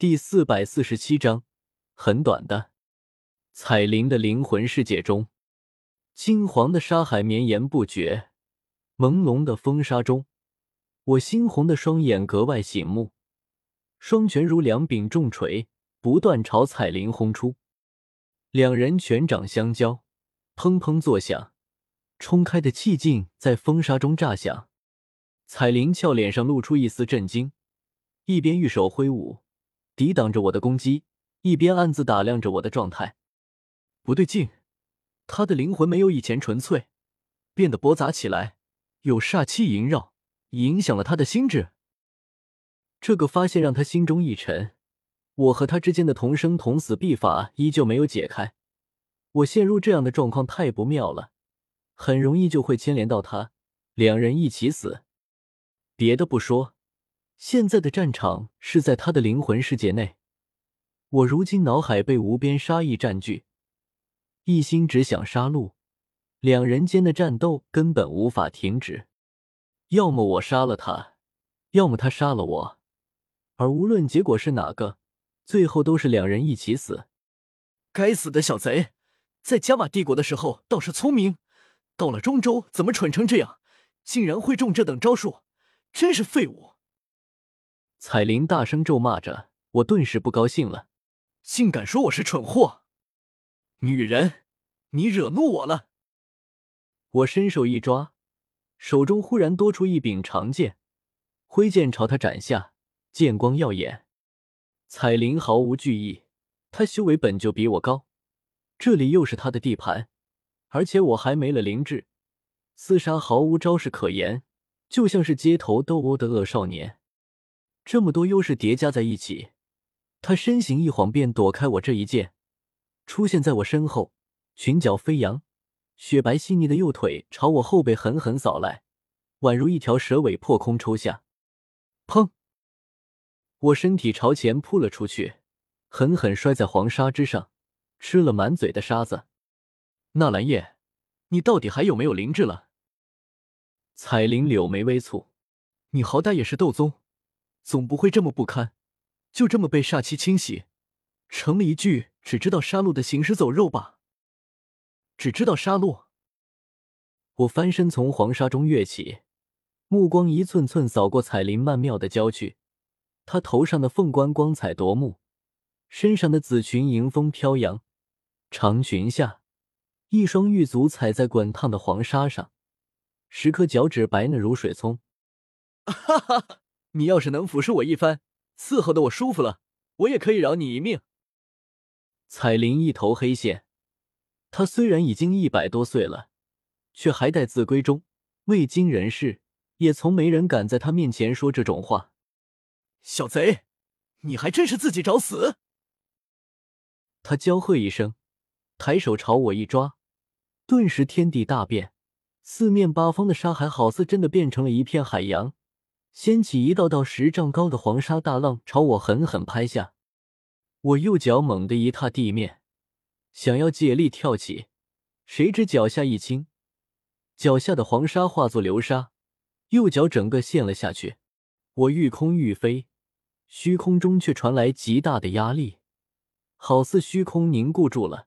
第四百四十七章，很短的。彩铃的灵魂世界中，金黄的沙海绵延不绝，朦胧的风沙中，我猩红的双眼格外醒目，双拳如两柄重锤，不断朝彩铃轰出。两人拳掌相交，砰砰作响，冲开的气劲在风沙中炸响。彩铃俏脸上露出一丝震惊，一边玉手挥舞。抵挡着我的攻击，一边暗自打量着我的状态。不对劲，他的灵魂没有以前纯粹，变得驳杂起来，有煞气萦绕，影响了他的心智。这个发现让他心中一沉。我和他之间的同生同死秘法依旧没有解开，我陷入这样的状况太不妙了，很容易就会牵连到他，两人一起死。别的不说。现在的战场是在他的灵魂世界内，我如今脑海被无边杀意占据，一心只想杀戮，两人间的战斗根本无法停止。要么我杀了他，要么他杀了我，而无论结果是哪个，最后都是两人一起死。该死的小贼，在加玛帝国的时候倒是聪明，到了中州怎么蠢成这样，竟然会中这等招数，真是废物！彩铃大声咒骂着，我顿时不高兴了，竟敢说我是蠢货！女人，你惹怒我了！我伸手一抓，手中忽然多出一柄长剑，挥剑朝他斩下，剑光耀眼。彩铃毫无惧意，她修为本就比我高，这里又是她的地盘，而且我还没了灵智，厮杀毫无招式可言，就像是街头斗殴的恶少年。这么多优势叠加在一起，他身形一晃便躲开我这一剑，出现在我身后，裙角飞扬，雪白细腻的右腿朝我后背狠狠扫来，宛如一条蛇尾破空抽下。砰！我身体朝前扑了出去，狠狠摔在黄沙之上，吃了满嘴的沙子。纳兰叶，你到底还有没有灵智了？彩铃柳眉微蹙，你好歹也是斗宗。总不会这么不堪，就这么被煞气侵袭，成了一具只知道杀戮的行尸走肉吧？只知道杀戮。我翻身从黄沙中跃起，目光一寸寸扫过彩铃曼妙的娇躯，她头上的凤冠光彩夺目，身上的紫裙迎风飘扬，长裙下一双玉足踩在滚烫的黄沙上，十颗脚趾白嫩如水葱。哈哈。你要是能俯视我一番，伺候的我舒服了，我也可以饶你一命。彩铃一头黑线，她虽然已经一百多岁了，却还待字闺中，未经人事，也从没人敢在她面前说这种话。小贼，你还真是自己找死！他娇喝一声，抬手朝我一抓，顿时天地大变，四面八方的沙海好似真的变成了一片海洋。掀起一道道十丈高的黄沙大浪，朝我狠狠拍下。我右脚猛地一踏地面，想要借力跳起，谁知脚下一轻，脚下的黄沙化作流沙，右脚整个陷了下去。我欲空欲飞，虚空中却传来极大的压力，好似虚空凝固住了，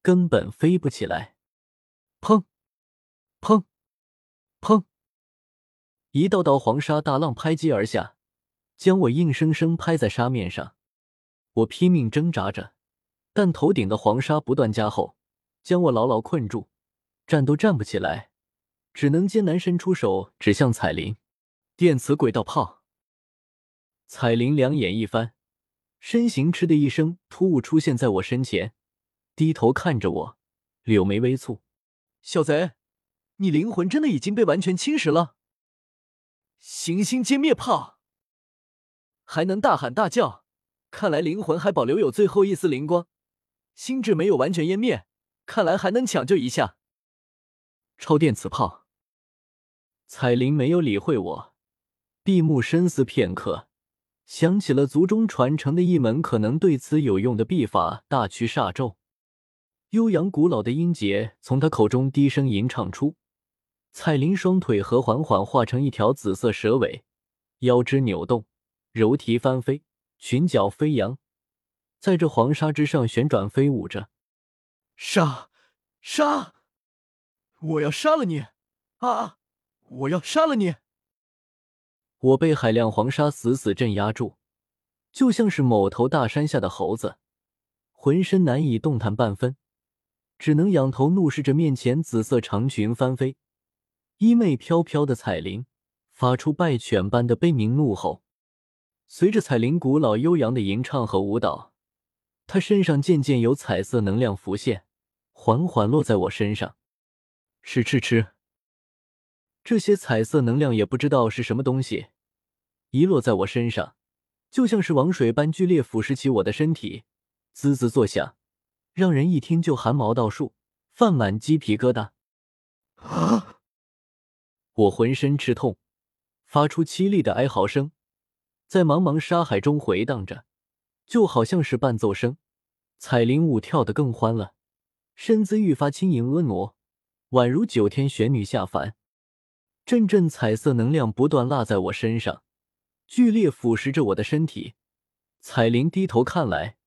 根本飞不起来。砰！砰！砰！一道道黄沙大浪拍击而下，将我硬生生拍在沙面上。我拼命挣扎着，但头顶的黄沙不断加厚，将我牢牢困住，站都站不起来，只能艰难伸出手指向彩铃。电磁轨道炮。彩铃两眼一翻，身形嗤的一声突兀出现在我身前，低头看着我，柳眉微蹙：“小贼，你灵魂真的已经被完全侵蚀了？”行星歼灭炮还能大喊大叫，看来灵魂还保留有最后一丝灵光，心智没有完全湮灭，看来还能抢救一下。超电磁炮，彩铃没有理会我，闭目深思片刻，想起了族中传承的一门可能对此有用的秘法——大驱煞咒。悠扬古老的音节从他口中低声吟唱出。彩铃双腿和缓缓化成一条紫色蛇尾，腰肢扭动，柔蹄翻飞，裙角飞扬，在这黄沙之上旋转飞舞着。杀！杀！我要杀了你！啊！我要杀了你！我被海量黄沙死死镇压住，就像是某头大山下的猴子，浑身难以动弹半分，只能仰头怒视着面前紫色长裙翻飞、衣袂飘飘的彩铃，发出败犬般的悲鸣怒吼。随着彩铃古老悠扬的吟唱和舞蹈，她身上渐渐有彩色能量浮现，缓缓落在我身上。吃吃吃！这些彩色能量也不知道是什么东西，一落在我身上，就像是王水般剧烈腐蚀起我的身体，滋滋作响，让人一听就汗毛倒竖，泛满鸡皮疙瘩。我浑身吃痛，发出凄厉的哀嚎声，在茫茫沙海中回荡着，就好像是伴奏声。彩铃舞跳得更欢了，身姿愈发轻盈婀娜，宛如九天玄女下凡。阵阵彩色能量不断落在我身上，剧烈腐蚀着我的身体。彩铃低头看来，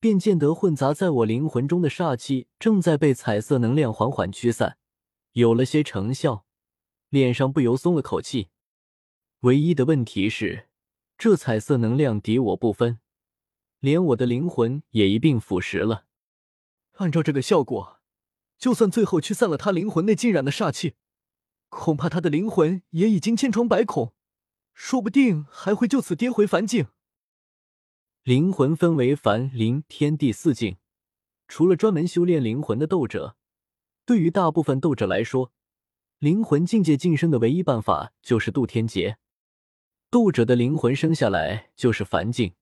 便见得混杂在我灵魂中的煞气正在被彩色能量缓缓驱散，有了些成效，脸上不由松了口气。唯一的问题是，这彩色能量敌我不分，连我的灵魂也一并腐蚀了。按照这个效果，就算最后驱散了他灵魂内浸染的煞气。恐怕他的灵魂也已经千疮百孔，说不定还会就此跌回凡境。灵魂分为凡、灵、天地四境，除了专门修炼灵魂的斗者，对于大部分斗者来说，灵魂境界晋升的唯一办法就是渡天劫。斗者的灵魂生下来就是凡境，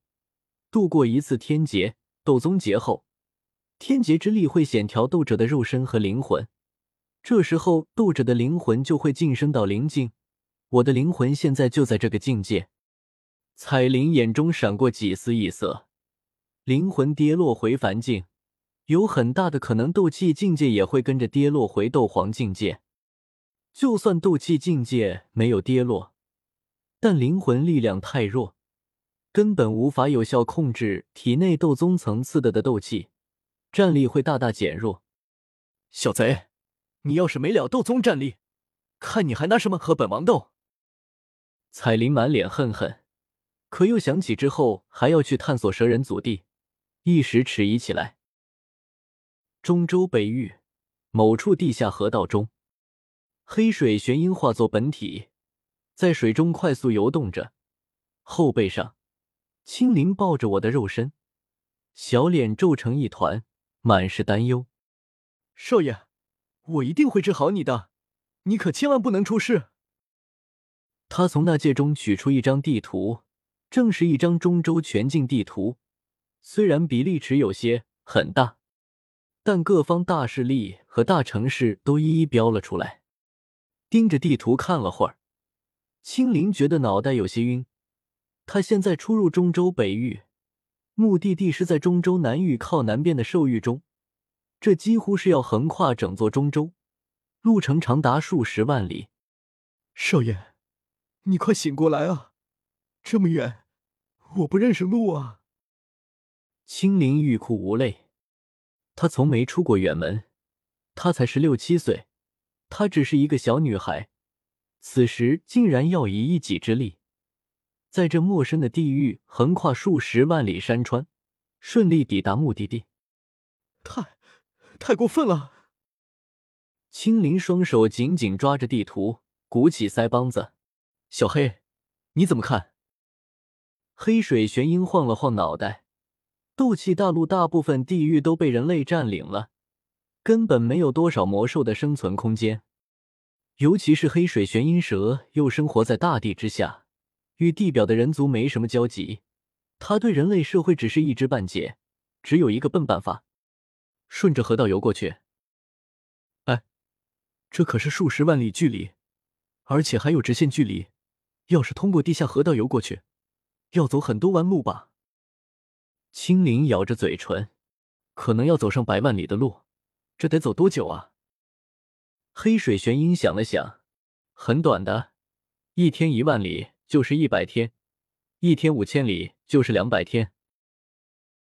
度过一次天劫、斗宗劫后，天劫之力会显调斗者的肉身和灵魂。这时候，斗者的灵魂就会晋升到灵境。我的灵魂现在就在这个境界。彩铃眼中闪过几丝异色，灵魂跌落回凡境，有很大的可能斗气境界也会跟着跌落回斗皇境界。就算斗气境界没有跌落，但灵魂力量太弱，根本无法有效控制体内斗宗层次的的斗气，战力会大大减弱。小贼！你要是没了斗宗战力，看你还拿什么和本王斗？彩铃满脸恨恨，可又想起之后还要去探索蛇人祖地，一时迟疑起来。中州北域某处地下河道中，黑水玄鹰化作本体，在水中快速游动着，后背上青灵抱着我的肉身，小脸皱成一团，满是担忧。少爷。我一定会治好你的，你可千万不能出事。他从那戒中取出一张地图，正是一张中州全境地图。虽然比例尺有些很大，但各方大势力和大城市都一一标了出来。盯着地图看了会儿，青灵觉得脑袋有些晕。他现在出入中州北域，目的地是在中州南域靠南边的兽域中。这几乎是要横跨整座中州，路程长达数十万里。少爷，你快醒过来啊！这么远，我不认识路啊！青灵欲哭无泪。他从没出过远门，他才十六七岁，她只是一个小女孩，此时竟然要以一己之力，在这陌生的地域横跨数十万里山川，顺利抵达目的地。太……太过分了！青灵双手紧紧抓着地图，鼓起腮帮子。小黑，你怎么看？黑水玄鹰晃了晃脑袋。斗气大陆大部分地域都被人类占领了，根本没有多少魔兽的生存空间。尤其是黑水玄阴蛇，又生活在大地之下，与地表的人族没什么交集。它对人类社会只是一知半解，只有一个笨办法。顺着河道游过去。哎，这可是数十万里距离，而且还有直线距离。要是通过地下河道游过去，要走很多弯路吧？青灵咬着嘴唇，可能要走上百万里的路，这得走多久啊？黑水玄鹰想了想，很短的，一天一万里就是一百天，一天五千里就。就是两百天。